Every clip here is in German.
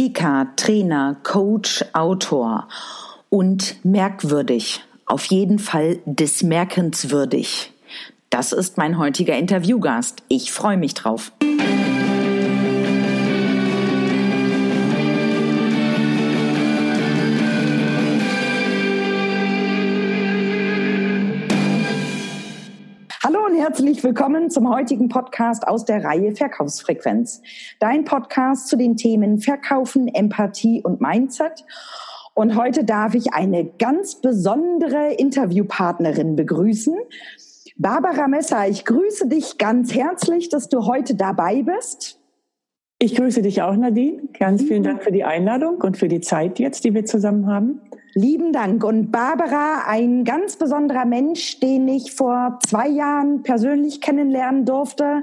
Speaker, Trainer, Coach, Autor und merkwürdig. Auf jeden Fall des Merkens würdig. Das ist mein heutiger Interviewgast. Ich freue mich drauf. Herzlich willkommen zum heutigen Podcast aus der Reihe Verkaufsfrequenz. Dein Podcast zu den Themen Verkaufen, Empathie und Mindset. Und heute darf ich eine ganz besondere Interviewpartnerin begrüßen. Barbara Messer, ich grüße dich ganz herzlich, dass du heute dabei bist. Ich grüße dich auch, Nadine. Ganz vielen Dank für die Einladung und für die Zeit jetzt, die wir zusammen haben. Lieben Dank. Und Barbara, ein ganz besonderer Mensch, den ich vor zwei Jahren persönlich kennenlernen durfte.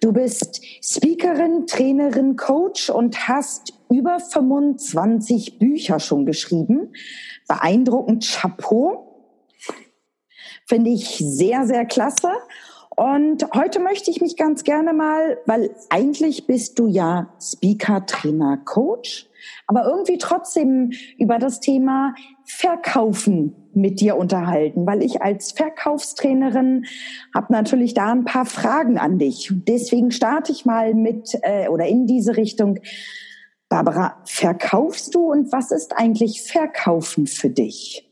Du bist Speakerin, Trainerin, Coach und hast über 25 Bücher schon geschrieben. Beeindruckend Chapeau. Finde ich sehr, sehr klasse. Und heute möchte ich mich ganz gerne mal, weil eigentlich bist du ja Speaker, Trainer, Coach aber irgendwie trotzdem über das Thema Verkaufen mit dir unterhalten, weil ich als Verkaufstrainerin habe natürlich da ein paar Fragen an dich. Deswegen starte ich mal mit äh, oder in diese Richtung. Barbara, verkaufst du und was ist eigentlich Verkaufen für dich?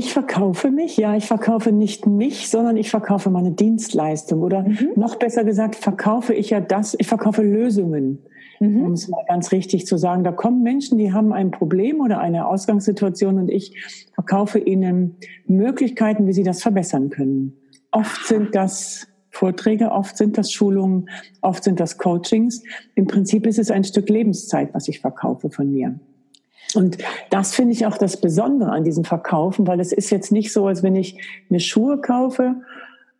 Ich verkaufe mich, ja, ich verkaufe nicht mich, sondern ich verkaufe meine Dienstleistung oder mhm. noch besser gesagt, verkaufe ich ja das, ich verkaufe Lösungen. Mhm. Um es mal ganz richtig zu sagen, da kommen Menschen, die haben ein Problem oder eine Ausgangssituation und ich verkaufe ihnen Möglichkeiten, wie sie das verbessern können. Oft sind das Vorträge, oft sind das Schulungen, oft sind das Coachings. Im Prinzip ist es ein Stück Lebenszeit, was ich verkaufe von mir. Und das finde ich auch das Besondere an diesem Verkaufen, weil es ist jetzt nicht so, als wenn ich mir Schuhe kaufe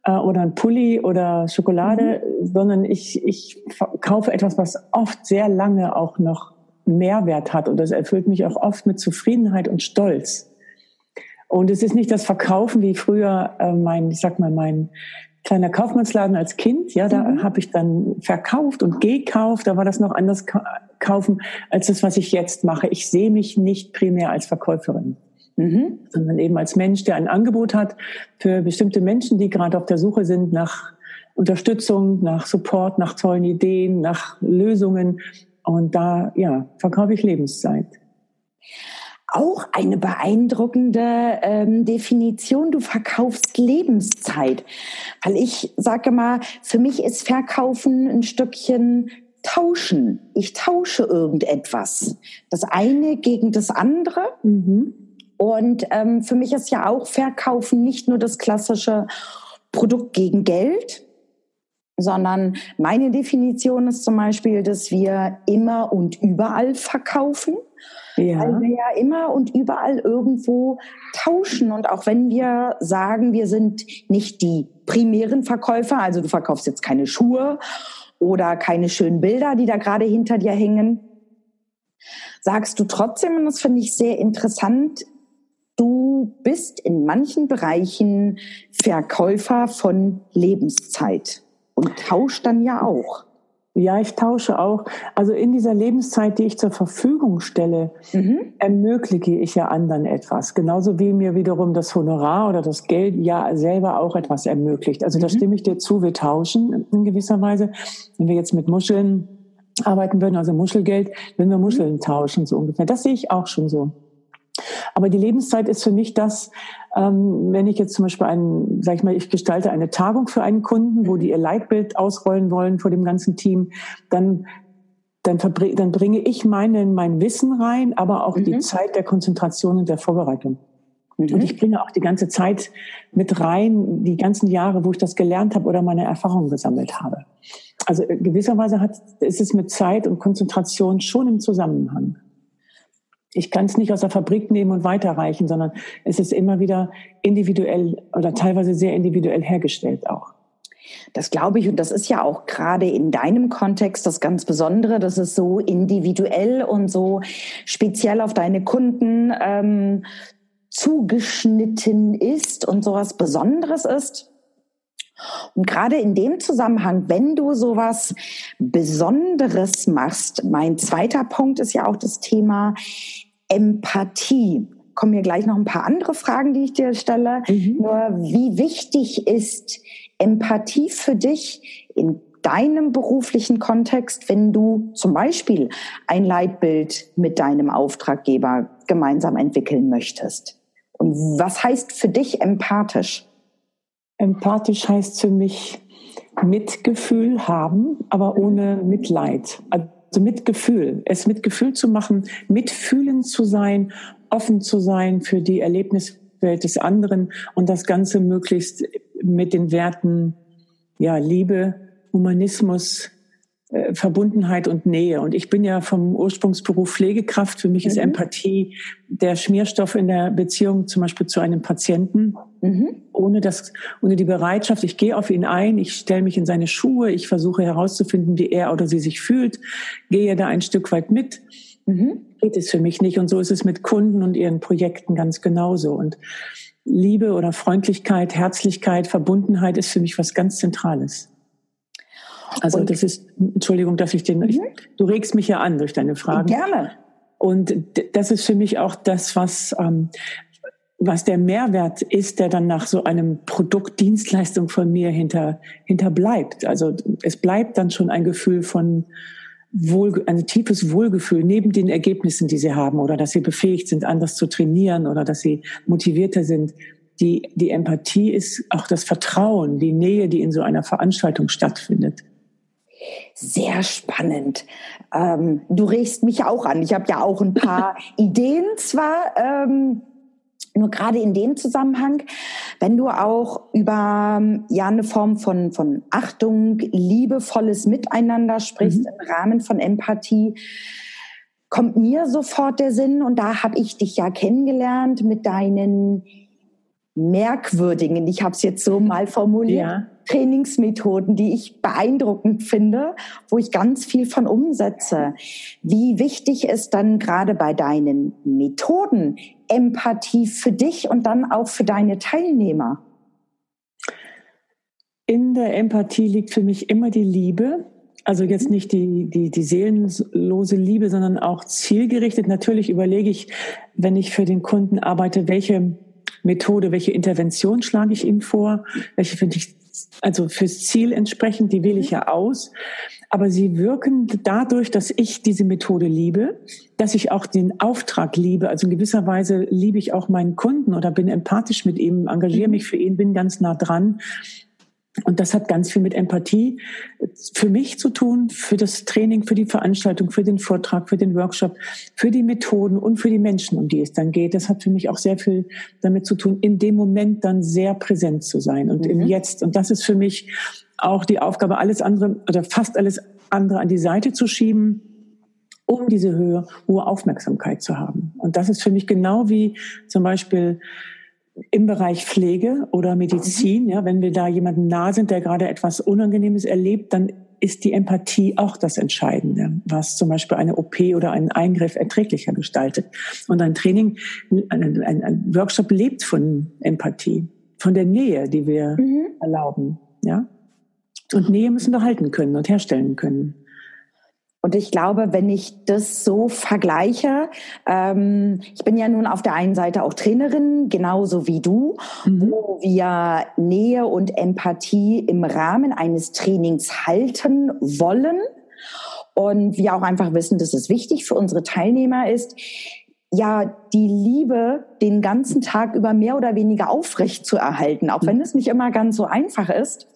äh, oder ein Pulli oder Schokolade, mhm. sondern ich, ich kaufe etwas, was oft sehr lange auch noch Mehrwert hat und das erfüllt mich auch oft mit Zufriedenheit und Stolz. Und es ist nicht das Verkaufen wie früher äh, mein, ich sag mal, mein kleiner Kaufmannsladen als Kind. Ja, da mhm. habe ich dann verkauft und gekauft. Da war das noch anders kaufen als das, was ich jetzt mache. Ich sehe mich nicht primär als Verkäuferin mhm. sondern eben als Mensch, der ein Angebot hat für bestimmte Menschen, die gerade auf der Suche sind nach Unterstützung, nach Support, nach tollen Ideen, nach Lösungen. Und da, ja, verkaufe ich Lebenszeit. Auch eine beeindruckende ähm, Definition. Du verkaufst Lebenszeit. Weil ich sage mal, für mich ist Verkaufen ein Stückchen tauschen. Ich tausche irgendetwas. Das eine gegen das andere. Mhm. Und ähm, für mich ist ja auch Verkaufen nicht nur das klassische Produkt gegen Geld, sondern meine Definition ist zum Beispiel, dass wir immer und überall verkaufen. Ja. Weil wir ja immer und überall irgendwo tauschen. Und auch wenn wir sagen, wir sind nicht die primären Verkäufer, also du verkaufst jetzt keine Schuhe oder keine schönen Bilder, die da gerade hinter dir hängen, sagst du trotzdem, und das finde ich sehr interessant, du bist in manchen Bereichen Verkäufer von Lebenszeit und tauscht dann ja auch. Ja, ich tausche auch. Also in dieser Lebenszeit, die ich zur Verfügung stelle, mhm. ermögliche ich ja anderen etwas. Genauso wie mir wiederum das Honorar oder das Geld ja selber auch etwas ermöglicht. Also mhm. da stimme ich dir zu, wir tauschen in gewisser Weise. Wenn wir jetzt mit Muscheln arbeiten würden, also Muschelgeld, wenn wir Muscheln mhm. tauschen, so ungefähr. Das sehe ich auch schon so. Aber die Lebenszeit ist für mich das, ähm, wenn ich jetzt zum Beispiel einen, sag ich mal, ich gestalte eine Tagung für einen Kunden, wo die ihr Leitbild ausrollen wollen vor dem ganzen Team, dann dann, dann bringe ich meinen, mein Wissen rein, aber auch mhm. die Zeit der Konzentration und der Vorbereitung. Mhm. Und ich bringe auch die ganze Zeit mit rein, die ganzen Jahre, wo ich das gelernt habe oder meine Erfahrungen gesammelt habe. Also gewisserweise hat, ist es mit Zeit und Konzentration schon im Zusammenhang ich kann es nicht aus der Fabrik nehmen und weiterreichen, sondern es ist immer wieder individuell oder teilweise sehr individuell hergestellt auch. Das glaube ich, und das ist ja auch gerade in deinem Kontext das ganz Besondere, dass es so individuell und so speziell auf deine Kunden ähm, zugeschnitten ist und so was Besonderes ist. Und gerade in dem Zusammenhang, wenn du sowas Besonderes machst, mein zweiter Punkt ist ja auch das Thema Empathie. Kommen mir gleich noch ein paar andere Fragen, die ich dir stelle. Mhm. Nur wie wichtig ist Empathie für dich in deinem beruflichen Kontext, wenn du zum Beispiel ein Leitbild mit deinem Auftraggeber gemeinsam entwickeln möchtest? Und was heißt für dich empathisch? Empathisch heißt für mich Mitgefühl haben, aber ohne Mitleid. Also Mitgefühl, es mit Gefühl zu machen, mitfühlend zu sein, offen zu sein für die Erlebniswelt des anderen und das Ganze möglichst mit den Werten, ja, Liebe, Humanismus, äh, Verbundenheit und Nähe. Und ich bin ja vom Ursprungsberuf Pflegekraft. Für mich mhm. ist Empathie der Schmierstoff in der Beziehung zum Beispiel zu einem Patienten. Mhm. Ohne das, ohne die Bereitschaft, ich gehe auf ihn ein, ich stelle mich in seine Schuhe, ich versuche herauszufinden, wie er oder sie sich fühlt, gehe da ein Stück weit mit. Mhm. Geht es für mich nicht. Und so ist es mit Kunden und ihren Projekten ganz genauso. Und Liebe oder Freundlichkeit, Herzlichkeit, Verbundenheit ist für mich was ganz Zentrales. Also und das ist, Entschuldigung, dass ich den, mhm. ich, du regst mich ja an durch deine Fragen. Gerne. Und das ist für mich auch das, was, ähm, was der Mehrwert ist, der dann nach so einem Produkt, Dienstleistung von mir hinter, hinter bleibt. Also es bleibt dann schon ein Gefühl von Wohl, ein tiefes Wohlgefühl neben den Ergebnissen, die sie haben oder dass sie befähigt sind, anders zu trainieren oder dass sie motivierter sind. Die, die Empathie ist auch das Vertrauen, die Nähe, die in so einer Veranstaltung stattfindet. Sehr spannend. Ähm, du regst mich auch an. Ich habe ja auch ein paar Ideen zwar, ähm, nur gerade in dem Zusammenhang, wenn du auch über ja eine Form von von Achtung, liebevolles Miteinander sprichst mhm. im Rahmen von Empathie, kommt mir sofort der Sinn und da habe ich dich ja kennengelernt mit deinen merkwürdigen, ich habe es jetzt so mal formuliert, ja. Trainingsmethoden, die ich beeindruckend finde, wo ich ganz viel von umsetze. Wie wichtig ist dann gerade bei deinen Methoden Empathie für dich und dann auch für deine Teilnehmer? In der Empathie liegt für mich immer die Liebe. Also jetzt mhm. nicht die, die, die seelenlose Liebe, sondern auch zielgerichtet. Natürlich überlege ich, wenn ich für den Kunden arbeite, welche Methode, welche Intervention schlage ich ihm vor, welche finde ich also fürs Ziel entsprechend, die wähle ich ja aus. Aber sie wirken dadurch, dass ich diese Methode liebe, dass ich auch den Auftrag liebe. Also in gewisser Weise liebe ich auch meinen Kunden oder bin empathisch mit ihm, engagiere mich für ihn, bin ganz nah dran. Und das hat ganz viel mit Empathie für mich zu tun, für das Training, für die Veranstaltung, für den Vortrag, für den Workshop, für die Methoden und für die Menschen, um die es dann geht. Das hat für mich auch sehr viel damit zu tun, in dem Moment dann sehr präsent zu sein und mhm. im Jetzt. Und das ist für mich auch die Aufgabe, alles andere oder fast alles andere an die Seite zu schieben, um diese Höhe, hohe Aufmerksamkeit zu haben. Und das ist für mich genau wie zum Beispiel im Bereich Pflege oder Medizin, ja, wenn wir da jemanden nah sind, der gerade etwas Unangenehmes erlebt, dann ist die Empathie auch das Entscheidende, was zum Beispiel eine OP oder einen Eingriff erträglicher gestaltet. Und ein Training, ein, ein, ein Workshop lebt von Empathie, von der Nähe, die wir mhm. erlauben, ja. Und Nähe müssen wir halten können und herstellen können. Und ich glaube, wenn ich das so vergleiche, ähm, ich bin ja nun auf der einen Seite auch Trainerin, genauso wie du, mhm. wo wir Nähe und Empathie im Rahmen eines Trainings halten wollen. Und wir auch einfach wissen, dass es wichtig für unsere Teilnehmer ist, ja, die Liebe den ganzen Tag über mehr oder weniger aufrecht zu erhalten, auch wenn es nicht immer ganz so einfach ist.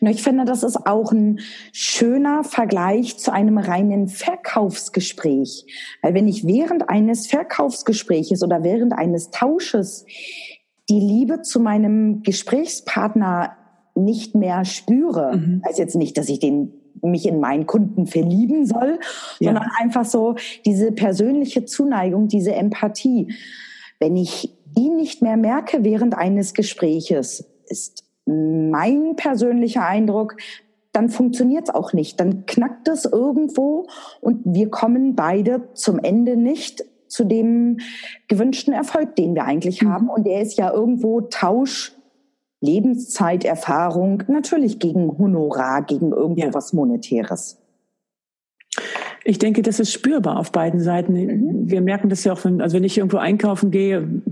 Ich finde, das ist auch ein schöner Vergleich zu einem reinen Verkaufsgespräch. Weil wenn ich während eines Verkaufsgespräches oder während eines Tausches die Liebe zu meinem Gesprächspartner nicht mehr spüre, mhm. heißt jetzt nicht, dass ich den mich in meinen Kunden verlieben soll, ja. sondern einfach so diese persönliche Zuneigung, diese Empathie. Wenn ich die nicht mehr merke während eines Gespräches, ist mein persönlicher Eindruck, dann funktioniert es auch nicht. Dann knackt es irgendwo und wir kommen beide zum Ende nicht zu dem gewünschten Erfolg, den wir eigentlich mhm. haben. Und der ist ja irgendwo Tausch Lebenszeiterfahrung natürlich gegen Honorar, gegen irgendwas ja. Monetäres. Ich denke, das ist spürbar auf beiden Seiten. Mhm. Wir merken das ja auch, wenn, also wenn ich irgendwo einkaufen gehe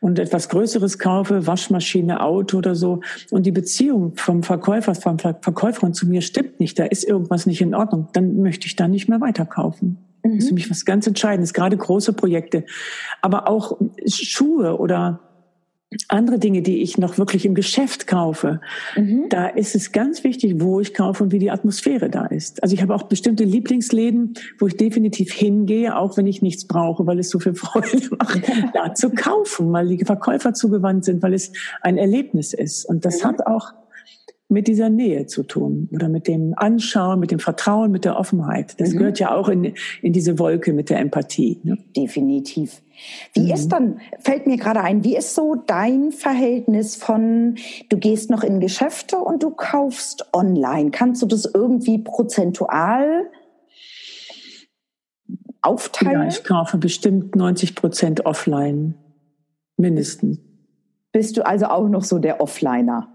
und etwas Größeres kaufe, Waschmaschine, Auto oder so, und die Beziehung vom Verkäufer, vom Verkäuferin zu mir stimmt nicht, da ist irgendwas nicht in Ordnung, dann möchte ich da nicht mehr weiterkaufen. Mhm. Das ist für mich was ganz Entscheidendes, gerade große Projekte. Aber auch Schuhe oder andere Dinge, die ich noch wirklich im Geschäft kaufe, mhm. da ist es ganz wichtig, wo ich kaufe und wie die Atmosphäre da ist. Also ich habe auch bestimmte Lieblingsläden, wo ich definitiv hingehe, auch wenn ich nichts brauche, weil es so viel Freude macht, da zu kaufen, weil die Verkäufer zugewandt sind, weil es ein Erlebnis ist. Und das mhm. hat auch mit dieser Nähe zu tun oder mit dem Anschauen, mit dem Vertrauen, mit der Offenheit. Das mhm. gehört ja auch in, in diese Wolke mit der Empathie. Ne? Definitiv. Wie mhm. ist dann, fällt mir gerade ein, wie ist so dein Verhältnis von, du gehst noch in Geschäfte und du kaufst online? Kannst du das irgendwie prozentual aufteilen? Ja, ich kaufe bestimmt 90 Prozent offline. Mindestens. Bist du also auch noch so der Offliner?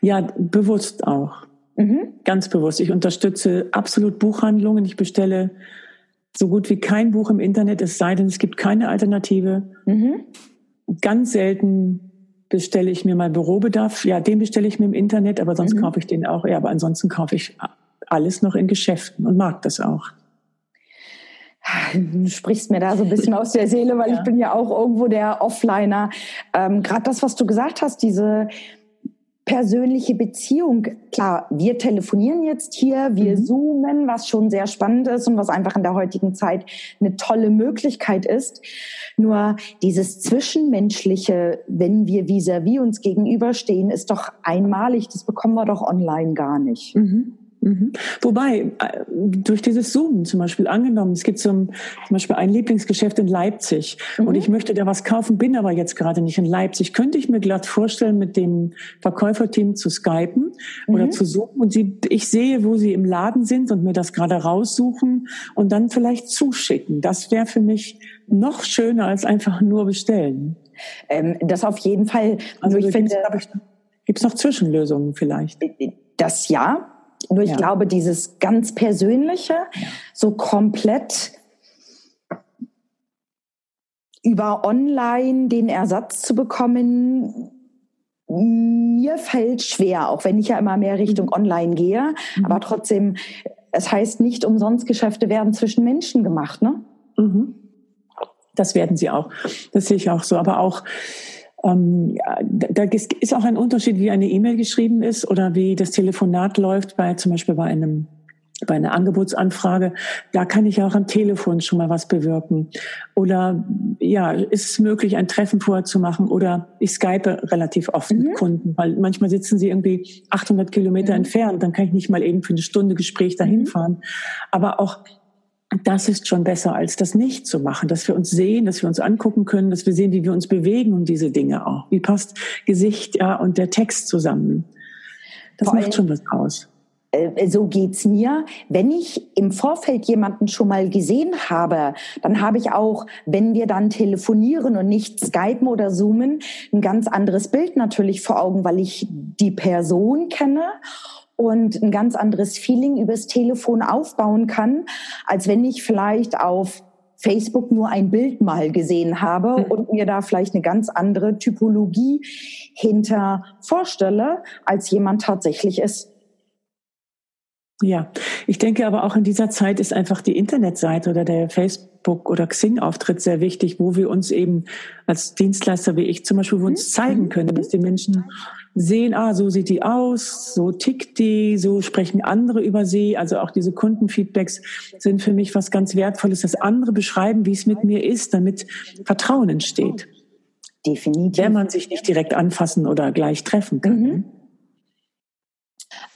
Ja, bewusst auch. Mhm. Ganz bewusst. Ich unterstütze absolut Buchhandlungen. Ich bestelle so gut wie kein Buch im Internet, es sei denn, es gibt keine Alternative. Mhm. Ganz selten bestelle ich mir mal Bürobedarf. Ja, den bestelle ich mir im Internet, aber sonst mhm. kaufe ich den auch. Ja, aber ansonsten kaufe ich alles noch in Geschäften und mag das auch. Du sprichst mir da so ein bisschen aus der Seele, weil ja. ich bin ja auch irgendwo der Offliner. Ähm, Gerade das, was du gesagt hast, diese persönliche Beziehung. Klar, wir telefonieren jetzt hier, wir mhm. zoomen, was schon sehr spannend ist und was einfach in der heutigen Zeit eine tolle Möglichkeit ist. Nur dieses Zwischenmenschliche, wenn wir vis-à-vis -vis uns gegenüberstehen, ist doch einmalig. Das bekommen wir doch online gar nicht. Mhm. Mhm. Wobei, äh, durch dieses Zoom zum Beispiel angenommen, es gibt zum, zum Beispiel ein Lieblingsgeschäft in Leipzig mhm. und ich möchte da was kaufen, bin aber jetzt gerade nicht in Leipzig, könnte ich mir glatt vorstellen, mit dem Verkäuferteam zu skypen mhm. oder zu suchen und sie, ich sehe, wo sie im Laden sind und mir das gerade raussuchen und dann vielleicht zuschicken. Das wäre für mich noch schöner als einfach nur bestellen. Ähm, das auf jeden Fall. Also ich finde, gibt es noch Zwischenlösungen vielleicht? Das ja, nur ich ja. glaube, dieses ganz Persönliche, ja. so komplett über online den Ersatz zu bekommen, mir fällt schwer, auch wenn ich ja immer mehr Richtung mhm. Online gehe. Mhm. Aber trotzdem, es heißt nicht umsonst, Geschäfte werden zwischen Menschen gemacht, ne? Mhm. Das werden sie auch. Das sehe ich auch so. Aber auch ähm, da ist auch ein Unterschied, wie eine E-Mail geschrieben ist oder wie das Telefonat läuft bei zum Beispiel bei einem bei einer Angebotsanfrage, da kann ich auch am Telefon schon mal was bewirken. Oder ja, ist es möglich, ein Treffen vorher zu machen? Oder ich skype relativ oft mhm. mit Kunden, weil manchmal sitzen sie irgendwie 800 Kilometer mhm. entfernt, dann kann ich nicht mal eben für eine Stunde Gespräch dahin mhm. fahren. Aber auch das ist schon besser, als das nicht zu machen, dass wir uns sehen, dass wir uns angucken können, dass wir sehen, wie wir uns bewegen und diese Dinge auch. Wie passt Gesicht ja, und der Text zusammen? Das Vor macht schon was aus. Äh, so geht's mir. Wenn ich im Vorfeld jemanden schon mal gesehen habe, dann habe ich auch, wenn wir dann telefonieren und nicht skypen oder zoomen, ein ganz anderes Bild natürlich vor Augen, weil ich die Person kenne und ein ganz anderes Feeling übers Telefon aufbauen kann, als wenn ich vielleicht auf Facebook nur ein Bild mal gesehen habe mhm. und mir da vielleicht eine ganz andere Typologie hinter vorstelle, als jemand tatsächlich ist. Ja, ich denke aber auch in dieser Zeit ist einfach die Internetseite oder der Facebook- oder Xing-Auftritt sehr wichtig, wo wir uns eben als Dienstleister wie ich zum Beispiel uns mhm. zeigen können, dass die Menschen sehen, ah, so sieht die aus, so tickt die, so sprechen andere über sie. Also auch diese Kundenfeedbacks sind für mich was ganz Wertvolles, dass andere beschreiben, wie es mit mir ist, damit Vertrauen entsteht. Definitiv. Wenn man sich nicht direkt anfassen oder gleich treffen kann. Mhm.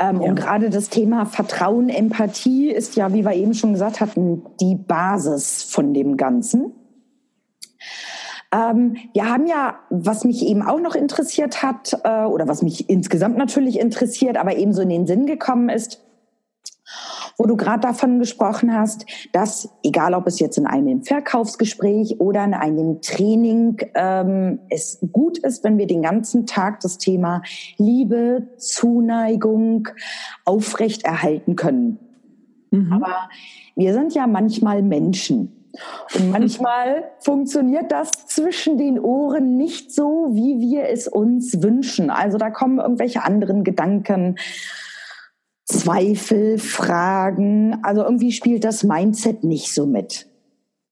Ähm, ja. Und gerade das Thema Vertrauen, Empathie ist ja, wie wir eben schon gesagt hatten, die Basis von dem Ganzen. Ähm, wir haben ja, was mich eben auch noch interessiert hat, äh, oder was mich insgesamt natürlich interessiert, aber eben so in den Sinn gekommen ist, wo du gerade davon gesprochen hast, dass, egal ob es jetzt in einem Verkaufsgespräch oder in einem Training, ähm, es gut ist, wenn wir den ganzen Tag das Thema Liebe, Zuneigung aufrechterhalten können. Mhm. Aber wir sind ja manchmal Menschen. Und manchmal funktioniert das zwischen den Ohren nicht so, wie wir es uns wünschen. Also da kommen irgendwelche anderen Gedanken, Zweifel, Fragen. Also irgendwie spielt das Mindset nicht so mit.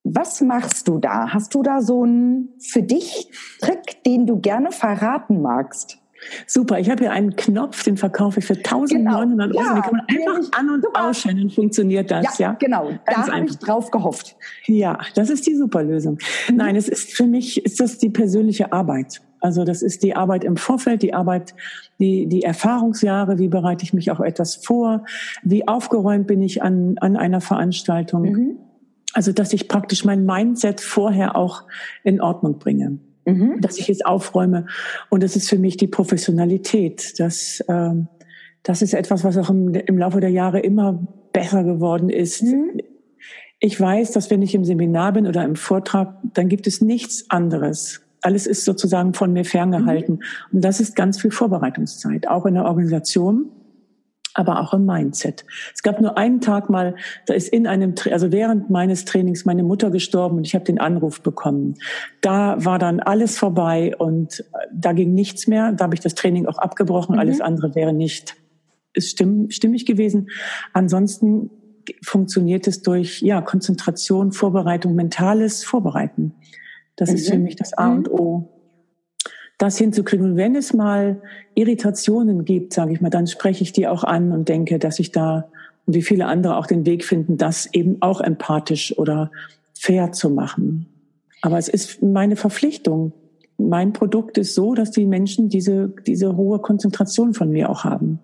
Was machst du da? Hast du da so einen für dich Trick, den du gerne verraten magst? Super, ich habe hier einen Knopf, den verkaufe ich für 1900 genau. Euro. Ja, den kann man einfach an- und super. dann funktioniert das. Ja, ja? genau. Ganz da habe ich drauf gehofft. Ja, das ist die super Lösung. Mhm. Nein, es ist für mich, ist das die persönliche Arbeit. Also das ist die Arbeit im Vorfeld, die Arbeit, die, die Erfahrungsjahre, wie bereite ich mich auch etwas vor, wie aufgeräumt bin ich an, an einer Veranstaltung. Mhm. Also dass ich praktisch mein Mindset vorher auch in Ordnung bringe mhm. dass ich es aufräume. Und das ist für mich die Professionalität. Das, ähm, das ist etwas, was auch im, im Laufe der Jahre immer besser geworden ist. Mhm. Ich weiß, dass wenn ich im Seminar bin oder im Vortrag, dann gibt es nichts anderes. Alles ist sozusagen von mir ferngehalten. Mhm. Und das ist ganz viel Vorbereitungszeit, auch in der Organisation aber auch im Mindset. Es gab nur einen Tag mal, da ist in einem, also während meines Trainings meine Mutter gestorben und ich habe den Anruf bekommen. Da war dann alles vorbei und äh, da ging nichts mehr. Da habe ich das Training auch abgebrochen. Mhm. Alles andere wäre nicht ist stimm, stimmig gewesen. Ansonsten funktioniert es durch ja Konzentration, Vorbereitung, mentales Vorbereiten. Das mhm. ist für mich das A und mhm. O das hinzukriegen. Und wenn es mal Irritationen gibt, sage ich mal, dann spreche ich die auch an und denke, dass ich da und wie viele andere auch den Weg finden, das eben auch empathisch oder fair zu machen. Aber es ist meine Verpflichtung. Mein Produkt ist so, dass die Menschen diese, diese hohe Konzentration von mir auch haben.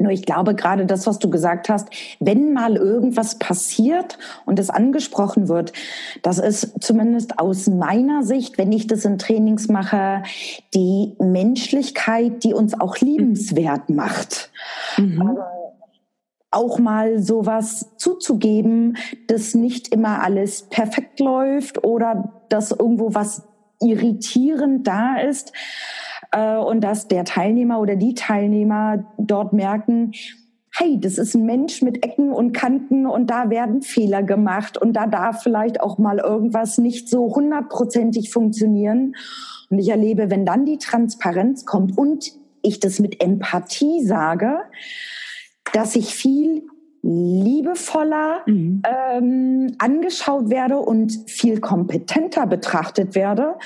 Nur ich glaube gerade das, was du gesagt hast, wenn mal irgendwas passiert und es angesprochen wird, das ist zumindest aus meiner Sicht, wenn ich das in Trainings mache, die Menschlichkeit, die uns auch liebenswert macht. Mhm. Also auch mal sowas zuzugeben, dass nicht immer alles perfekt läuft oder dass irgendwo was irritierend da ist äh, und dass der Teilnehmer oder die Teilnehmer dort merken, hey, das ist ein Mensch mit Ecken und Kanten und da werden Fehler gemacht und da darf vielleicht auch mal irgendwas nicht so hundertprozentig funktionieren. Und ich erlebe, wenn dann die Transparenz kommt und ich das mit Empathie sage, dass ich viel liebevoller mhm. ähm, angeschaut werde und viel kompetenter betrachtet werde,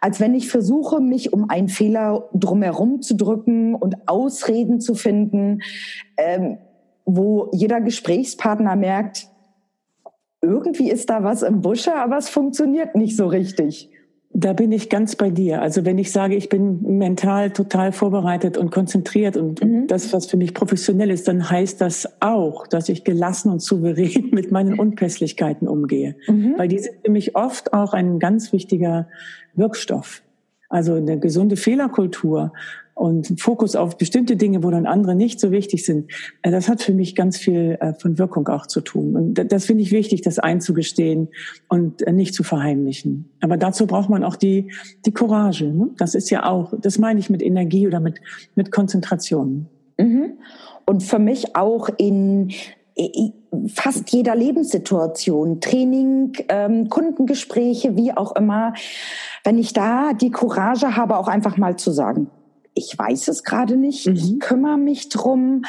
als wenn ich versuche, mich um einen Fehler drumherum zu drücken und Ausreden zu finden, ähm, wo jeder Gesprächspartner merkt, irgendwie ist da was im Busche, aber es funktioniert nicht so richtig. Da bin ich ganz bei dir. Also wenn ich sage, ich bin mental total vorbereitet und konzentriert und mhm. das, was für mich professionell ist, dann heißt das auch, dass ich gelassen und souverän mit meinen Unpässlichkeiten umgehe. Mhm. Weil die sind für mich oft auch ein ganz wichtiger Wirkstoff. Also eine gesunde Fehlerkultur und Fokus auf bestimmte Dinge, wo dann andere nicht so wichtig sind, äh, das hat für mich ganz viel äh, von Wirkung auch zu tun. Und das finde ich wichtig, das einzugestehen und äh, nicht zu verheimlichen. Aber dazu braucht man auch die, die Courage. Ne? Das ist ja auch, das meine ich mit Energie oder mit, mit Konzentration. Mhm. Und für mich auch in fast jeder Lebenssituation, Training, ähm, Kundengespräche, wie auch immer, wenn ich da die Courage habe, auch einfach mal zu sagen, ich weiß es gerade nicht, mhm. ich kümmere mich drum,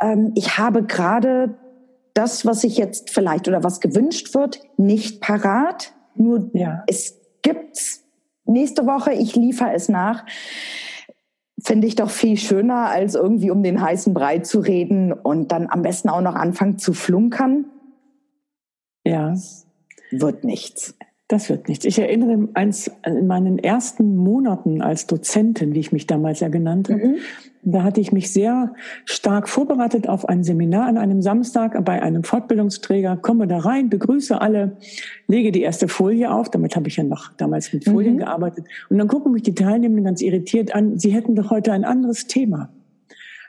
ähm, ich habe gerade das, was ich jetzt vielleicht oder was gewünscht wird, nicht parat. Nur ja. es gibt's nächste Woche, ich liefere es nach. Finde ich doch viel schöner, als irgendwie um den heißen Brei zu reden und dann am besten auch noch anfangen zu flunkern. Ja. Wird nichts. Das wird nichts. Ich erinnere eins in meinen ersten Monaten als Dozentin, wie ich mich damals ja genannt habe. Mhm. Da hatte ich mich sehr stark vorbereitet auf ein Seminar an einem Samstag bei einem Fortbildungsträger. Komme da rein, begrüße alle, lege die erste Folie auf. Damit habe ich ja noch damals mit Folien mhm. gearbeitet. Und dann gucken mich die Teilnehmenden ganz irritiert an. Sie hätten doch heute ein anderes Thema.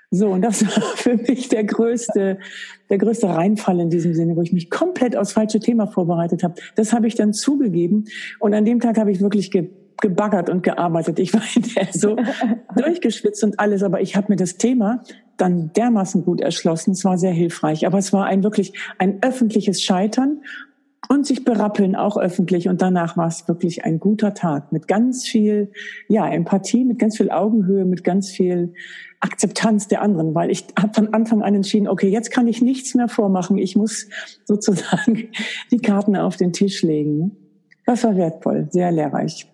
So, und das war für mich der größte, der größte Reinfall in diesem Sinne, wo ich mich komplett aufs falsche Thema vorbereitet habe. Das habe ich dann zugegeben. Und an dem Tag habe ich wirklich ge gebaggert und gearbeitet. Ich war hinterher so durchgeschwitzt und alles, aber ich habe mir das Thema dann dermaßen gut erschlossen. Es war sehr hilfreich. Aber es war ein wirklich ein öffentliches Scheitern und sich berappeln auch öffentlich. Und danach war es wirklich ein guter Tag mit ganz viel, ja, Empathie, mit ganz viel Augenhöhe, mit ganz viel Akzeptanz der anderen, weil ich habe von Anfang an entschieden, okay, jetzt kann ich nichts mehr vormachen. Ich muss sozusagen die Karten auf den Tisch legen. Das war wertvoll, sehr lehrreich.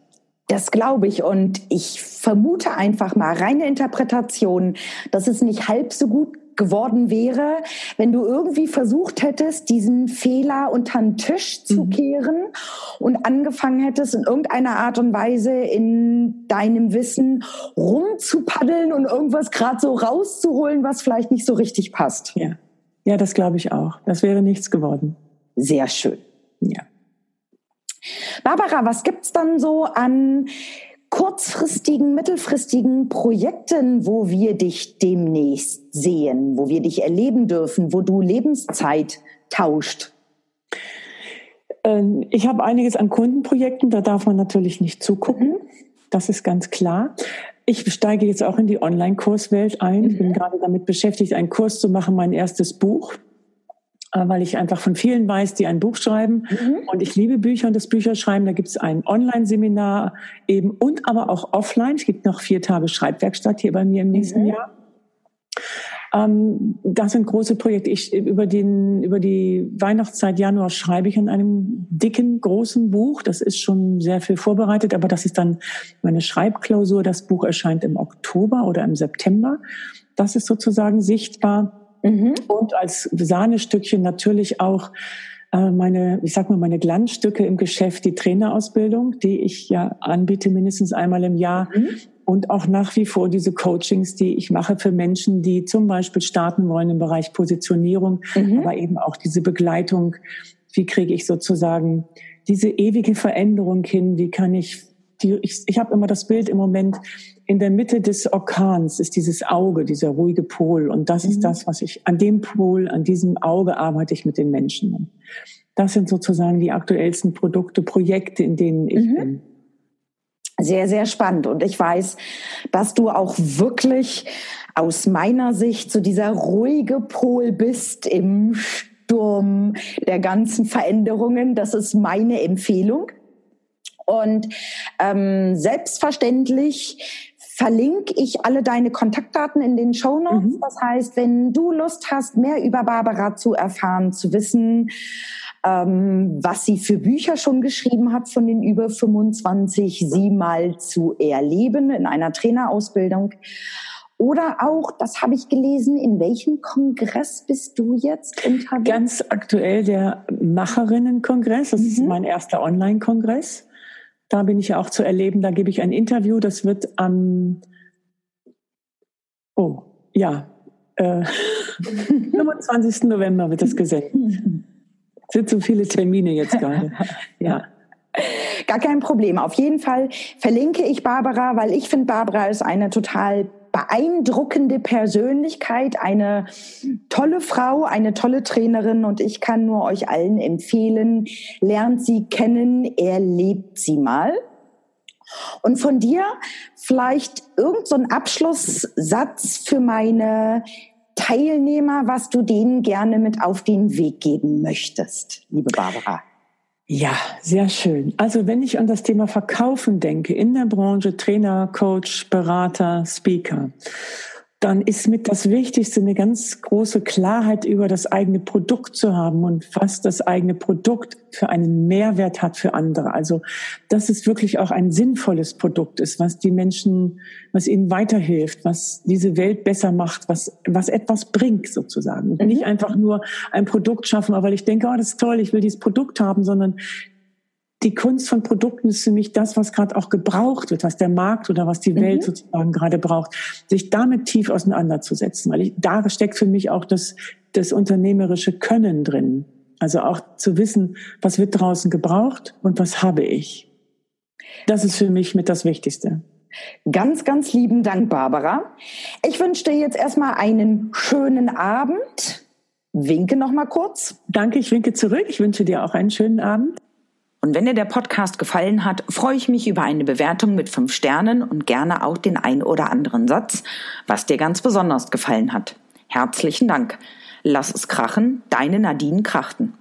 Das glaube ich und ich vermute einfach mal reine Interpretation, dass es nicht halb so gut geworden wäre, wenn du irgendwie versucht hättest, diesen Fehler unter den Tisch zu mhm. kehren und angefangen hättest, in irgendeiner Art und Weise in deinem Wissen rumzupaddeln und irgendwas gerade so rauszuholen, was vielleicht nicht so richtig passt. Ja, ja das glaube ich auch. Das wäre nichts geworden. Sehr schön. Ja. Barbara, was gibt's dann so an kurzfristigen, mittelfristigen Projekten, wo wir dich demnächst sehen, wo wir dich erleben dürfen, wo du Lebenszeit tauscht? Ähm, ich habe einiges an Kundenprojekten, da darf man natürlich nicht zugucken. Mhm. Das ist ganz klar. Ich steige jetzt auch in die Online-Kurswelt ein. Ich bin mhm. gerade damit beschäftigt, einen Kurs zu machen, mein erstes Buch. Äh, weil ich einfach von vielen weiß, die ein Buch schreiben. Mhm. Und ich liebe Bücher und das Bücherschreiben. Da gibt es ein Online-Seminar eben und aber auch offline. Es gibt noch vier Tage Schreibwerkstatt hier bei mir im nächsten mhm. Jahr. Ähm, das sind große Projekte. Ich, über, den, über die Weihnachtszeit Januar schreibe ich an einem dicken, großen Buch. Das ist schon sehr viel vorbereitet, aber das ist dann meine Schreibklausur. Das Buch erscheint im Oktober oder im September. Das ist sozusagen sichtbar. Mhm. Und als Sahnestückchen natürlich auch äh, meine, ich sag mal, meine Glanzstücke im Geschäft, die Trainerausbildung, die ich ja anbiete mindestens einmal im Jahr. Mhm. Und auch nach wie vor diese Coachings, die ich mache für Menschen, die zum Beispiel starten wollen im Bereich Positionierung, mhm. aber eben auch diese Begleitung. Wie kriege ich sozusagen diese ewige Veränderung hin? Wie kann ich die, ich, ich habe immer das Bild im Moment, in der Mitte des Orkans ist dieses Auge, dieser ruhige Pol. Und das mhm. ist das, was ich, an dem Pol, an diesem Auge arbeite ich mit den Menschen. Das sind sozusagen die aktuellsten Produkte, Projekte, in denen ich mhm. bin. Sehr, sehr spannend. Und ich weiß, dass du auch wirklich aus meiner Sicht so dieser ruhige Pol bist im Sturm der ganzen Veränderungen. Das ist meine Empfehlung. Und ähm, selbstverständlich verlinke ich alle deine Kontaktdaten in den Show Notes. Mhm. Das heißt, wenn du Lust hast, mehr über Barbara zu erfahren, zu wissen, ähm, was sie für Bücher schon geschrieben hat von den über 25, sie mal zu erleben in einer Trainerausbildung. Oder auch, das habe ich gelesen, in welchem Kongress bist du jetzt unterwegs? Ganz aktuell der Macherinnenkongress. Das mhm. ist mein erster Online-Kongress. Da bin ich ja auch zu erleben. Da gebe ich ein Interview. Das wird am, oh, ja, äh, 25. November wird das gesendet. Sind so viele Termine jetzt gerade. Ja. Gar kein Problem. Auf jeden Fall verlinke ich Barbara, weil ich finde, Barbara ist eine total beeindruckende Persönlichkeit, eine tolle Frau, eine tolle Trainerin und ich kann nur euch allen empfehlen, lernt sie kennen, erlebt sie mal. Und von dir vielleicht irgendein so Abschlusssatz für meine Teilnehmer, was du denen gerne mit auf den Weg geben möchtest, liebe Barbara. Ja, sehr schön. Also wenn ich an das Thema Verkaufen denke, in der Branche Trainer, Coach, Berater, Speaker, dann ist mit das Wichtigste eine ganz große Klarheit über das eigene Produkt zu haben und was das eigene Produkt für einen Mehrwert hat für andere. Also, dass es wirklich auch ein sinnvolles Produkt ist, was die Menschen, was ihnen weiterhilft, was diese Welt besser macht, was, was etwas bringt sozusagen. Und mhm. nicht einfach nur ein Produkt schaffen, weil ich denke, oh, das ist toll, ich will dieses Produkt haben, sondern die Kunst von Produkten ist für mich das, was gerade auch gebraucht wird, was der Markt oder was die Welt mhm. sozusagen gerade braucht, sich damit tief auseinanderzusetzen, weil ich, da steckt für mich auch das, das unternehmerische Können drin. Also auch zu wissen, was wird draußen gebraucht und was habe ich. Das ist für mich mit das Wichtigste. Ganz, ganz lieben Dank, Barbara. Ich wünsche dir jetzt erstmal einen schönen Abend. Winke noch mal kurz. Danke, ich winke zurück. Ich wünsche dir auch einen schönen Abend. Und wenn dir der Podcast gefallen hat, freue ich mich über eine Bewertung mit fünf Sternen und gerne auch den ein oder anderen Satz, was dir ganz besonders gefallen hat. Herzlichen Dank. Lass es krachen, deine Nadine Krachten.